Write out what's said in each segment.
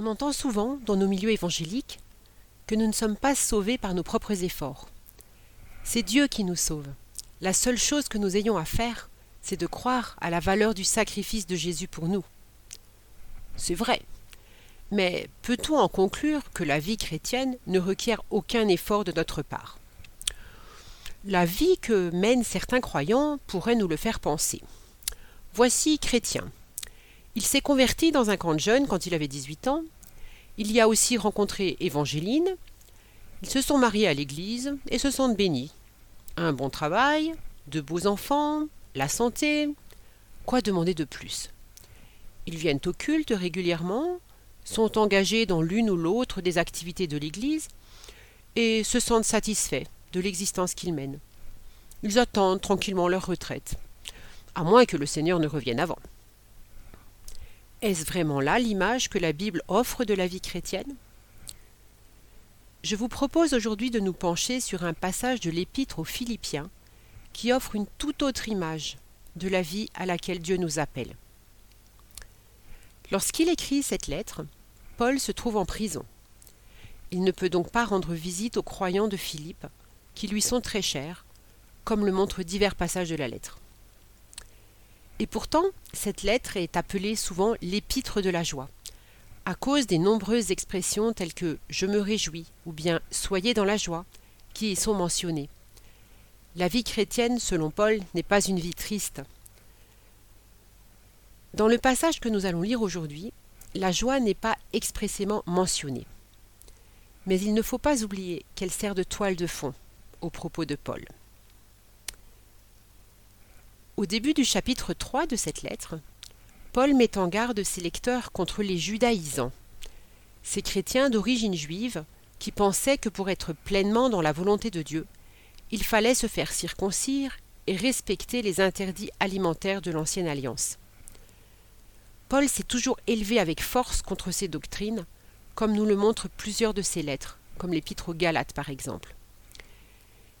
On entend souvent, dans nos milieux évangéliques, que nous ne sommes pas sauvés par nos propres efforts. C'est Dieu qui nous sauve. La seule chose que nous ayons à faire, c'est de croire à la valeur du sacrifice de Jésus pour nous. C'est vrai. Mais peut-on en conclure que la vie chrétienne ne requiert aucun effort de notre part? La vie que mènent certains croyants pourrait nous le faire penser. Voici Chrétien. Il s'est converti dans un camp de jeunes quand il avait 18 ans. Il y a aussi rencontré Évangéline. Ils se sont mariés à l'église et se sentent bénis. Un bon travail, de beaux enfants, la santé. Quoi demander de plus? Ils viennent au culte régulièrement, sont engagés dans l'une ou l'autre des activités de l'Église et se sentent satisfaits de l'existence qu'ils mènent. Ils attendent tranquillement leur retraite, à moins que le Seigneur ne revienne avant. Est-ce vraiment là l'image que la Bible offre de la vie chrétienne? Je vous propose aujourd'hui de nous pencher sur un passage de l'Épître aux Philippiens qui offre une toute autre image de la vie à laquelle Dieu nous appelle. Lorsqu'il écrit cette lettre, Paul se trouve en prison. Il ne peut donc pas rendre visite aux croyants de Philippe, qui lui sont très chers, comme le montrent divers passages de la lettre. Et pourtant, cette lettre est appelée souvent l'épître de la joie, à cause des nombreuses expressions telles que je me réjouis ou bien soyez dans la joie qui y sont mentionnées. La vie chrétienne, selon Paul, n'est pas une vie triste. Dans le passage que nous allons lire aujourd'hui, la joie n'est pas expressément mentionnée. Mais il ne faut pas oublier qu'elle sert de toile de fond au propos de Paul. Au début du chapitre 3 de cette lettre, Paul met en garde ses lecteurs contre les judaïsants, ces chrétiens d'origine juive qui pensaient que pour être pleinement dans la volonté de Dieu, il fallait se faire circoncire et respecter les interdits alimentaires de l'ancienne alliance. Paul s'est toujours élevé avec force contre ces doctrines, comme nous le montrent plusieurs de ses lettres, comme l'épître aux Galates par exemple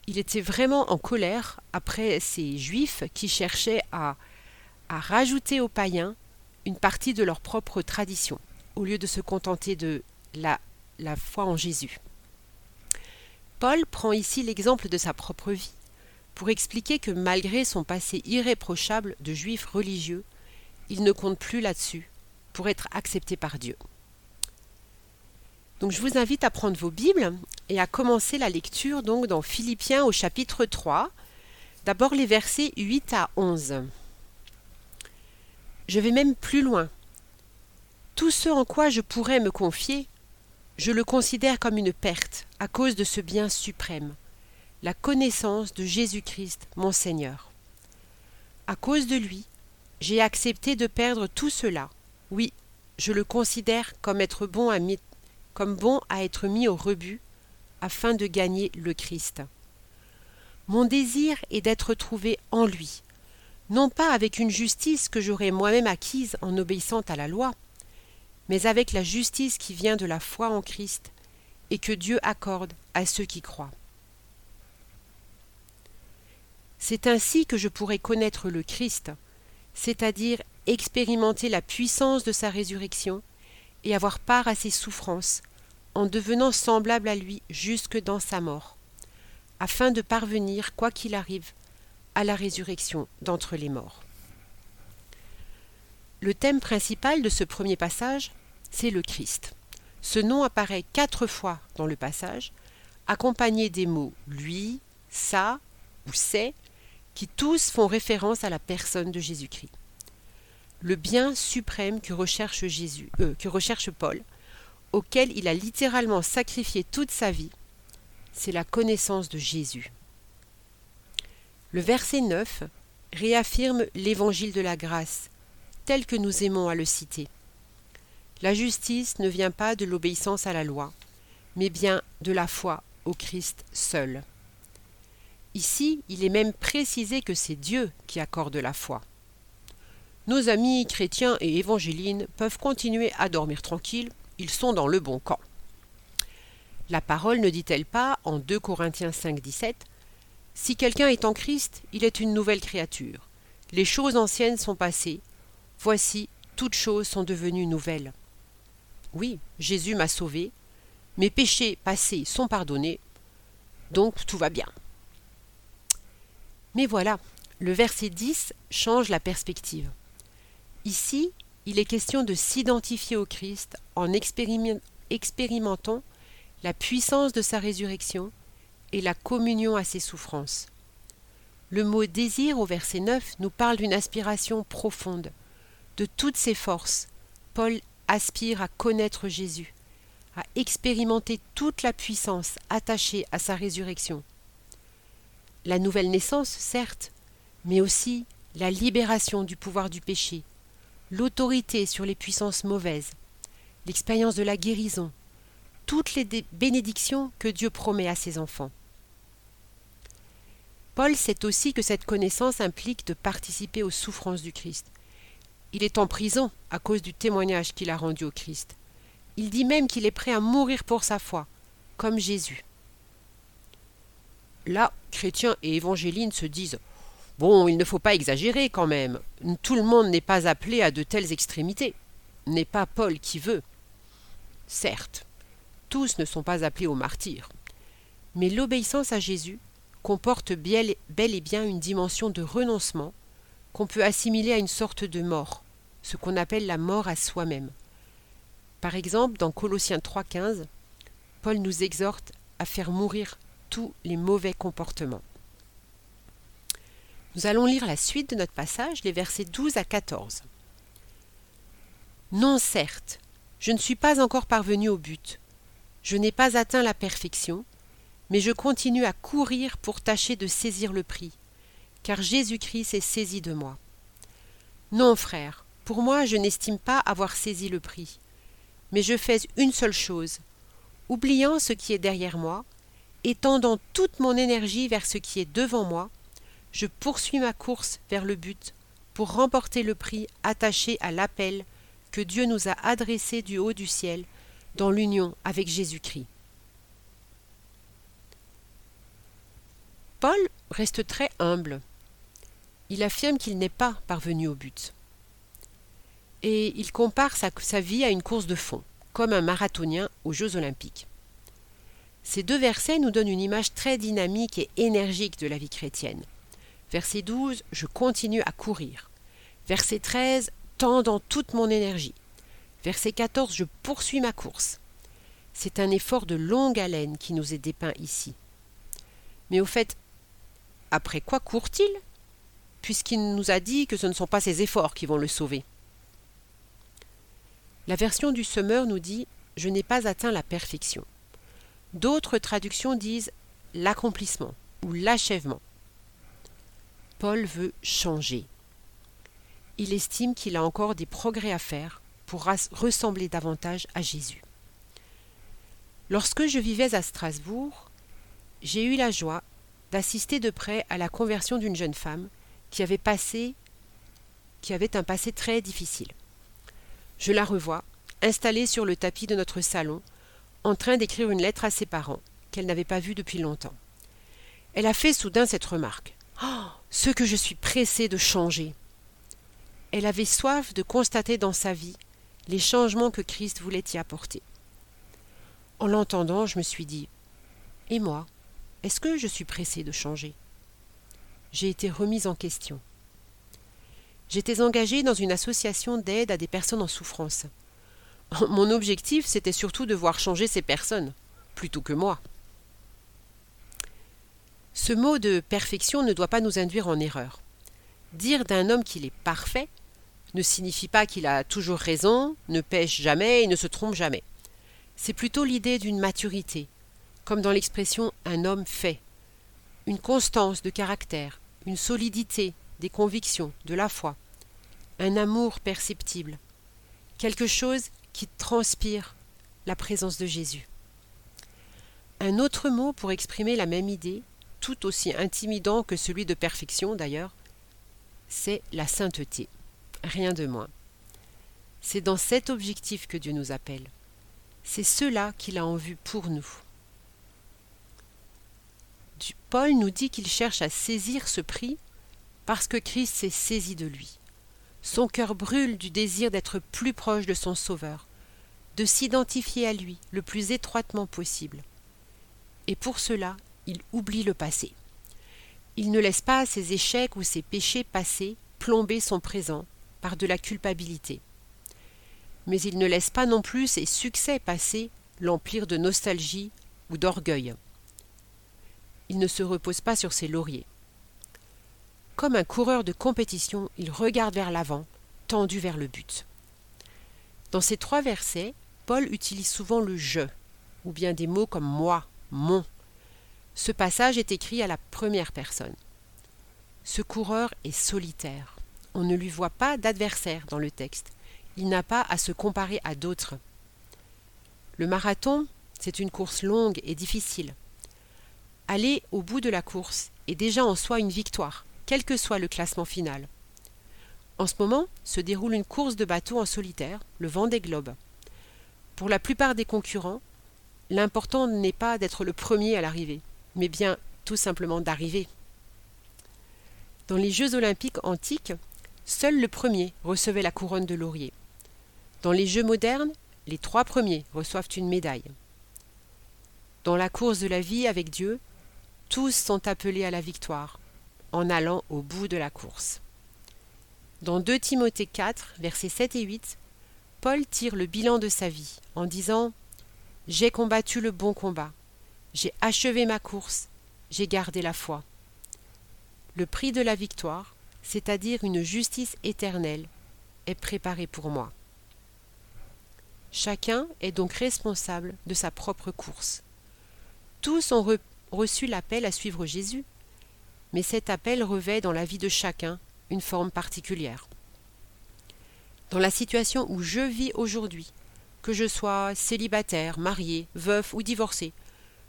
il était vraiment en colère après ces juifs qui cherchaient à, rajouter aux païens une partie de leur propre tradition, au lieu de se contenter de la, la foi en Jésus. Paul prend ici l'exemple de sa propre vie pour expliquer que malgré son passé irréprochable de juif religieux, il ne compte plus là-dessus pour être accepté par Dieu. Donc je vous invite à prendre vos Bibles et à commencer la lecture donc dans Philippiens au chapitre 3. D'abord les versets 8 à 11. Je vais même plus loin. Tout ce en quoi je pourrais me confier, je le considère comme une perte à cause de ce bien suprême, la connaissance de Jésus-Christ, mon Seigneur. À cause de lui, j'ai accepté de perdre tout cela. Oui, je le considère comme être bon à comme bon à être mis au rebut afin de gagner le Christ. Mon désir est d'être trouvé en lui, non pas avec une justice que j'aurais moi-même acquise en obéissant à la loi, mais avec la justice qui vient de la foi en Christ et que Dieu accorde à ceux qui croient. C'est ainsi que je pourrais connaître le Christ, c'est-à-dire expérimenter la puissance de sa résurrection et avoir part à ses souffrances, en devenant semblable à lui jusque dans sa mort, afin de parvenir, quoi qu'il arrive, à la résurrection d'entre les morts. Le thème principal de ce premier passage, c'est le Christ. Ce nom apparaît quatre fois dans le passage, accompagné des mots lui, ça ou c'est, qui tous font référence à la personne de Jésus-Christ. Le bien suprême que recherche euh, que recherche Paul, auquel il a littéralement sacrifié toute sa vie, c'est la connaissance de Jésus. Le verset 9 réaffirme l'évangile de la grâce, tel que nous aimons à le citer. La justice ne vient pas de l'obéissance à la loi, mais bien de la foi au Christ seul. Ici, il est même précisé que c'est Dieu qui accorde la foi. Nos amis chrétiens et évangélines peuvent continuer à dormir tranquilles ils sont dans le bon camp. La parole ne dit-elle pas, en 2 Corinthiens 5, 17, Si quelqu'un est en Christ, il est une nouvelle créature. Les choses anciennes sont passées. Voici, toutes choses sont devenues nouvelles. Oui, Jésus m'a sauvé, mes péchés passés sont pardonnés, donc tout va bien. Mais voilà, le verset 10 change la perspective. Ici, il est question de s'identifier au Christ en expérimentant la puissance de sa résurrection et la communion à ses souffrances. Le mot désir au verset 9 nous parle d'une aspiration profonde. De toutes ses forces, Paul aspire à connaître Jésus, à expérimenter toute la puissance attachée à sa résurrection. La nouvelle naissance, certes, mais aussi la libération du pouvoir du péché, l'autorité sur les puissances mauvaises, l'expérience de la guérison, toutes les bénédictions que Dieu promet à ses enfants. Paul sait aussi que cette connaissance implique de participer aux souffrances du Christ. Il est en prison à cause du témoignage qu'il a rendu au Christ. Il dit même qu'il est prêt à mourir pour sa foi, comme Jésus. Là, chrétiens et évangélines se disent Bon, il ne faut pas exagérer quand même. Tout le monde n'est pas appelé à de telles extrémités. N'est pas Paul qui veut. Certes, tous ne sont pas appelés au martyr. Mais l'obéissance à Jésus comporte bel et bien une dimension de renoncement qu'on peut assimiler à une sorte de mort, ce qu'on appelle la mort à soi-même. Par exemple, dans Colossiens 3.15, Paul nous exhorte à faire mourir tous les mauvais comportements. Nous allons lire la suite de notre passage, les versets 12 à 14. Non, certes, je ne suis pas encore parvenu au but. Je n'ai pas atteint la perfection, mais je continue à courir pour tâcher de saisir le prix, car Jésus-Christ s'est saisi de moi. Non, frère, pour moi je n'estime pas avoir saisi le prix, mais je fais une seule chose, oubliant ce qui est derrière moi, et tendant toute mon énergie vers ce qui est devant moi, je poursuis ma course vers le but pour remporter le prix attaché à l'appel que Dieu nous a adressé du haut du ciel dans l'union avec Jésus-Christ. Paul reste très humble. Il affirme qu'il n'est pas parvenu au but. Et il compare sa, vie à une course de fond, comme un marathonien aux Jeux olympiques. Ces deux versets nous donnent une image très dynamique et énergique de la vie chrétienne. Verset 12, je continue à courir. Verset 13, tends dans toute mon énergie. Verset 14, je poursuis ma course. C'est un effort de longue haleine qui nous est dépeint ici. Mais au fait, après quoi court-il? Puisqu'il nous a dit que ce ne sont pas ses efforts qui vont le sauver. La version du semeur nous dit Je n'ai pas atteint la perfection. D'autres traductions disent l'accomplissement ou l'achèvement. Paul veut changer. Il estime qu'il a encore des progrès à faire pour ressembler davantage à Jésus. Lorsque je vivais à Strasbourg, j'ai eu la joie d'assister de près à la conversion d'une jeune femme qui avait passé qui avait un passé très difficile. Je la revois, installée sur le tapis de notre salon, en train d'écrire une lettre à ses parents, qu'elle n'avait pas vus depuis longtemps. Elle a fait soudain cette remarque. Oh. Ce que je suis pressée de changer. Elle avait soif de constater dans sa vie les changements que Christ voulait y apporter. En l'entendant, je me suis dit Et moi est-ce que je suis pressée de changer? J'ai été remise en question. J'étais engagée dans une association d'aide à des personnes en souffrance. Mon objectif, c'était surtout de voir changer ces personnes, plutôt que moi. Ce mot de perfection ne doit pas nous induire en erreur. Dire d'un homme qu'il est parfait ne signifie pas qu'il a toujours raison, ne pêche jamais et ne se trompe jamais. C'est plutôt l'idée d'une maturité, comme dans l'expression un homme fait, une constance de caractère, une solidité des convictions, de la foi, un amour perceptible, quelque chose qui transpire la présence de Jésus. Un autre mot pour exprimer la même idée, tout aussi intimidant que celui de perfection d'ailleurs, c'est la sainteté, rien de moins. C'est dans cet objectif que Dieu nous appelle. C'est cela qu'il a en vue pour nous. Paul nous dit qu'il cherche à saisir ce prix parce que Christ s'est saisi de lui. Son cœur brûle du désir d'être plus proche de son Sauveur, de s'identifier à lui le plus étroitement possible. Et pour cela, il oublie le passé. Il ne laisse pas ses échecs ou ses péchés passés plomber son présent par de la culpabilité. Mais il ne laisse pas non plus ses succès passés l'emplir de nostalgie ou d'orgueil. Il ne se repose pas sur ses lauriers. Comme un coureur de compétition, il regarde vers l'avant, tendu vers le but. Dans ces trois versets, Paul utilise souvent le je, ou bien des mots comme moi, mon. Ce passage est écrit à la première personne. Ce coureur est solitaire. On ne lui voit pas d'adversaire dans le texte. Il n'a pas à se comparer à d'autres. Le marathon, c'est une course longue et difficile. Aller au bout de la course est déjà en soi une victoire, quel que soit le classement final. En ce moment se déroule une course de bateau en solitaire, le vent des globes. Pour la plupart des concurrents, l'important n'est pas d'être le premier à l'arrivée, mais bien tout simplement d'arriver. Dans les Jeux olympiques antiques, seul le premier recevait la couronne de laurier. Dans les Jeux modernes, les trois premiers reçoivent une médaille. Dans la course de la vie avec Dieu, tous sont appelés à la victoire, en allant au bout de la course. Dans 2 Timothée 4, versets 7 et 8, Paul tire le bilan de sa vie en disant J'ai combattu le bon combat, j'ai achevé ma course, j'ai gardé la foi. Le prix de la victoire, c'est-à-dire une justice éternelle, est préparé pour moi. Chacun est donc responsable de sa propre course. Tous ont reçu l'appel à suivre Jésus, mais cet appel revêt dans la vie de chacun une forme particulière. Dans la situation où je vis aujourd'hui, que je sois célibataire, marié, veuf ou divorcé,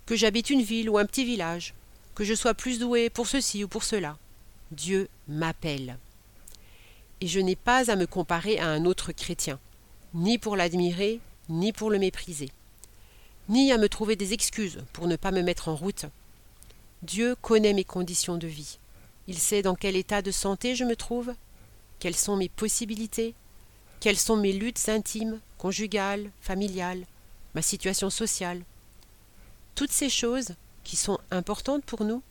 que j'habite une ville ou un petit village, que je sois plus doué pour ceci ou pour cela, Dieu m'appelle. Et je n'ai pas à me comparer à un autre chrétien, ni pour l'admirer, ni pour le mépriser, ni à me trouver des excuses pour ne pas me mettre en route, Dieu connaît mes conditions de vie. Il sait dans quel état de santé je me trouve, quelles sont mes possibilités, quelles sont mes luttes intimes, conjugales, familiales, ma situation sociale. Toutes ces choses, qui sont importantes pour nous,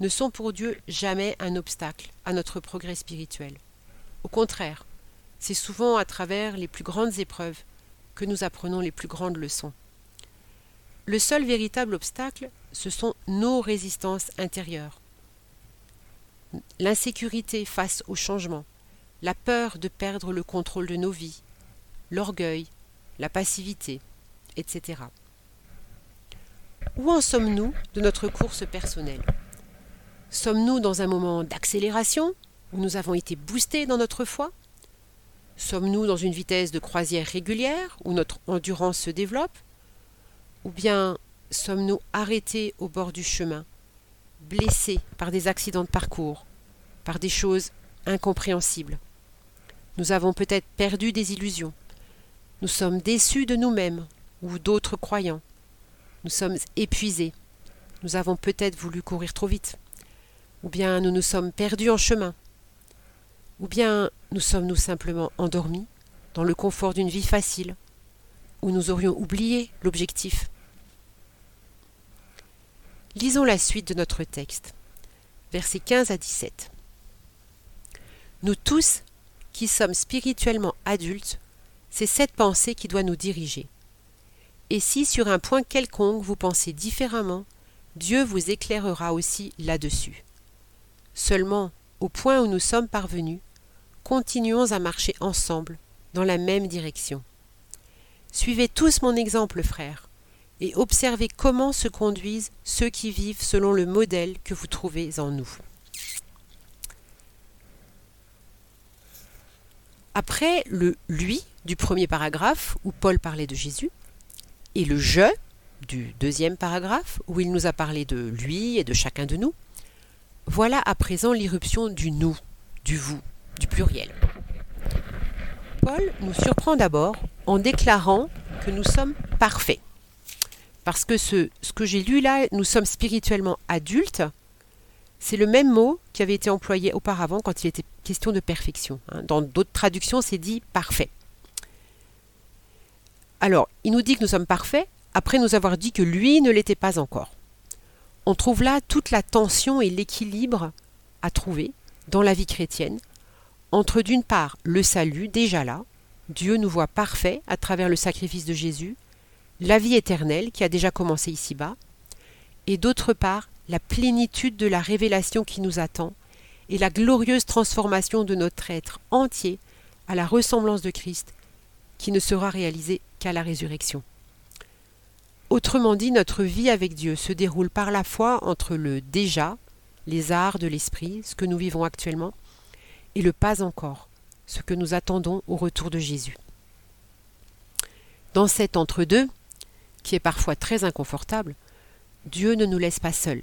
ne sont pour Dieu jamais un obstacle à notre progrès spirituel. Au contraire, c'est souvent à travers les plus grandes épreuves que nous apprenons les plus grandes leçons. Le seul véritable obstacle, ce sont nos résistances intérieures. L'insécurité face au changement, la peur de perdre le contrôle de nos vies, l'orgueil, la passivité, etc. Où en sommes-nous de notre course personnelle? Sommes-nous dans un moment d'accélération où nous avons été boostés dans notre foi? Sommes-nous dans une vitesse de croisière régulière où notre endurance se développe? Ou bien sommes-nous arrêtés au bord du chemin, blessés par des accidents de parcours, par des choses incompréhensibles? Nous avons peut-être perdu des illusions. Nous sommes déçus de nous-mêmes ou d'autres croyants. Nous sommes épuisés. Nous avons peut-être voulu courir trop vite. Ou bien nous nous sommes perdus en chemin. Ou bien nous sommes-nous simplement endormis dans le confort d'une vie facile, où nous aurions oublié l'objectif. Lisons la suite de notre texte, versets 15 à 17. Nous tous, qui sommes spirituellement adultes, c'est cette pensée qui doit nous diriger. Et si sur un point quelconque vous pensez différemment, Dieu vous éclairera aussi là-dessus. Seulement, au point où nous sommes parvenus, continuons à marcher ensemble dans la même direction. Suivez tous mon exemple, frères, et observez comment se conduisent ceux qui vivent selon le modèle que vous trouvez en nous. Après le lui du premier paragraphe où Paul parlait de Jésus et le je du deuxième paragraphe où il nous a parlé de lui et de chacun de nous, voilà à présent l'irruption du nous, du vous, du pluriel. Paul nous surprend d'abord en déclarant que nous sommes parfaits. Parce que ce, ce que j'ai lu là, nous sommes spirituellement adultes, c'est le même mot qui avait été employé auparavant quand il était question de perfection. Hein. Dans d'autres traductions, c'est dit parfait. Alors, il nous dit que nous sommes parfaits, après nous avoir dit que lui ne l'était pas encore. On trouve là toute la tension et l'équilibre à trouver dans la vie chrétienne entre d'une part le salut déjà là, Dieu nous voit parfaits à travers le sacrifice de Jésus, la vie éternelle qui a déjà commencé ici-bas, et d'autre part la plénitude de la révélation qui nous attend et la glorieuse transformation de notre être entier à la ressemblance de Christ qui ne sera réalisée qu'à la résurrection. Autrement dit, notre vie avec Dieu se déroule par la foi entre le déjà, les arts de l'esprit, ce que nous vivons actuellement, et le pas encore, ce que nous attendons au retour de Jésus. Dans cet entre-deux, qui est parfois très inconfortable, Dieu ne nous laisse pas seuls.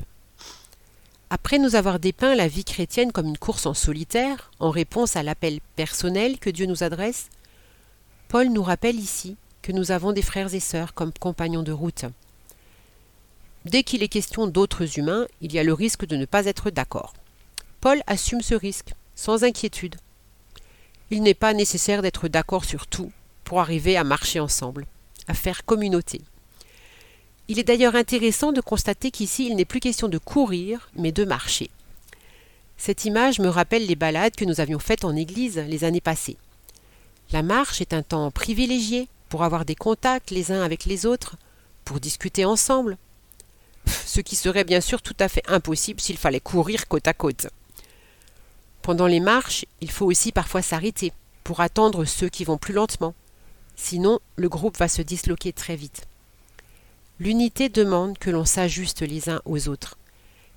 Après nous avoir dépeint la vie chrétienne comme une course en solitaire, en réponse à l'appel personnel que Dieu nous adresse, Paul nous rappelle ici que nous avons des frères et sœurs comme compagnons de route. Dès qu'il est question d'autres humains, il y a le risque de ne pas être d'accord. Paul assume ce risque, sans inquiétude. Il n'est pas nécessaire d'être d'accord sur tout pour arriver à marcher ensemble, à faire communauté. Il est d'ailleurs intéressant de constater qu'ici il n'est plus question de courir, mais de marcher. Cette image me rappelle les balades que nous avions faites en Église les années passées. La marche est un temps privilégié pour avoir des contacts les uns avec les autres, pour discuter ensemble, ce qui serait bien sûr tout à fait impossible s'il fallait courir côte à côte. Pendant les marches, il faut aussi parfois s'arrêter pour attendre ceux qui vont plus lentement, sinon le groupe va se disloquer très vite. L'unité demande que l'on s'ajuste les uns aux autres.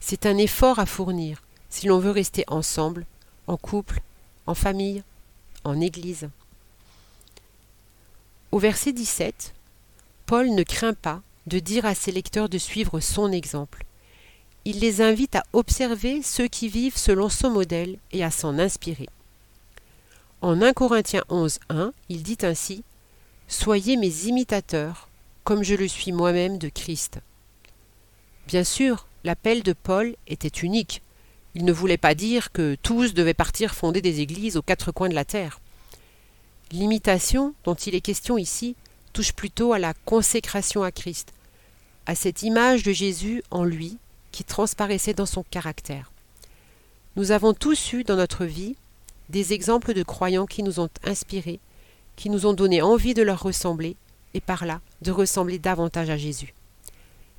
C'est un effort à fournir si l'on veut rester ensemble, en couple, en famille, en Église. Au verset 17, Paul ne craint pas de dire à ses lecteurs de suivre son exemple. Il les invite à observer ceux qui vivent selon son modèle et à s'en inspirer. En 1 Corinthiens 11, 1, il dit ainsi Soyez mes imitateurs, comme je le suis moi-même de Christ. Bien sûr, l'appel de Paul était unique. Il ne voulait pas dire que tous devaient partir fonder des églises aux quatre coins de la terre. L'imitation dont il est question ici touche plutôt à la consécration à Christ, à cette image de Jésus en lui qui transparaissait dans son caractère. Nous avons tous eu dans notre vie des exemples de croyants qui nous ont inspirés, qui nous ont donné envie de leur ressembler, et par là de ressembler davantage à Jésus.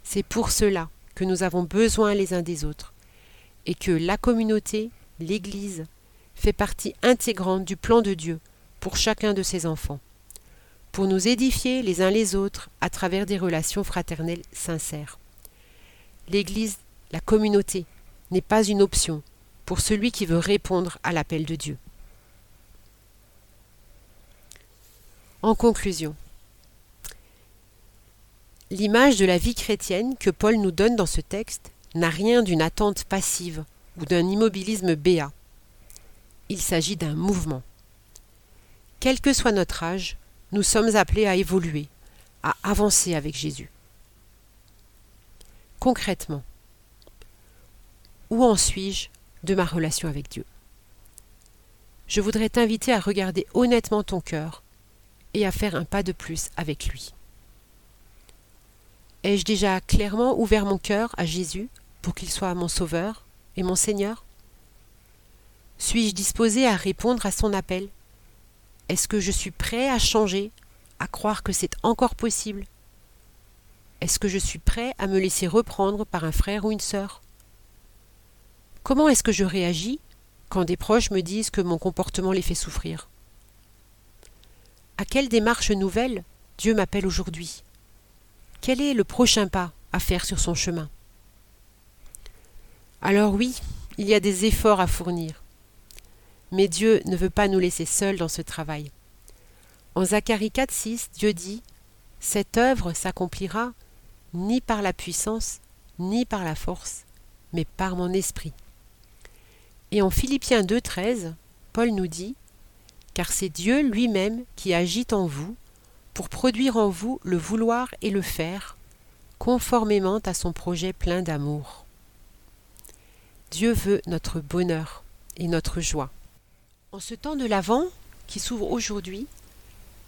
C'est pour cela que nous avons besoin les uns des autres, et que la communauté, l'Église, fait partie intégrante du plan de Dieu pour chacun de ses enfants, pour nous édifier les uns les autres à travers des relations fraternelles sincères. L'Église, la communauté, n'est pas une option pour celui qui veut répondre à l'appel de Dieu. En conclusion, L'image de la vie chrétienne que Paul nous donne dans ce texte n'a rien d'une attente passive ou d'un immobilisme béat. Il s'agit d'un mouvement. Quel que soit notre âge, nous sommes appelés à évoluer, à avancer avec Jésus. Concrètement, où en suis-je de ma relation avec Dieu? Je voudrais t'inviter à regarder honnêtement ton cœur et à faire un pas de plus avec lui. Ai-je déjà clairement ouvert mon cœur à Jésus pour qu'il soit mon Sauveur et mon Seigneur? Suis-je disposé à répondre à son appel? Est-ce que je suis prêt à changer, à croire que c'est encore possible? Est-ce que je suis prêt à me laisser reprendre par un frère ou une sœur? Comment est-ce que je réagis quand des proches me disent que mon comportement les fait souffrir? À quelle démarche nouvelle Dieu m'appelle aujourd'hui? Quel est le prochain pas à faire sur son chemin? Alors oui, il y a des efforts à fournir. Mais Dieu ne veut pas nous laisser seuls dans ce travail. En Zacharie 4.6, Dieu dit Cette œuvre s'accomplira ni par la puissance, ni par la force, mais par mon esprit. Et en Philippiens 2.13, Paul nous dit Car c'est Dieu lui-même qui agit en vous pour produire en vous le vouloir et le faire, conformément à son projet plein d'amour. Dieu veut notre bonheur et notre joie. En ce temps de l'Avent qui s'ouvre aujourd'hui,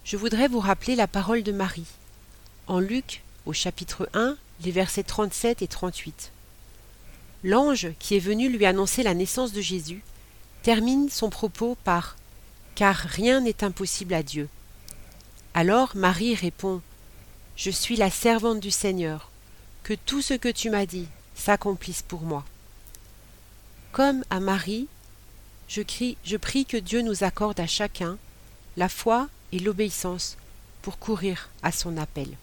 je voudrais vous rappeler la parole de Marie. En Luc, au chapitre 1, les versets 37 et 38. L'ange qui est venu lui annoncer la naissance de Jésus termine son propos par Car rien n'est impossible à Dieu. Alors Marie répond Je suis la servante du Seigneur, que tout ce que tu m'as dit s'accomplisse pour moi. Comme à Marie, je, prie que Dieu nous accorde à chacun la foi et l'obéissance pour courir à son appel.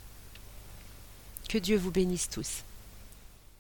Que Dieu vous bénisse tous.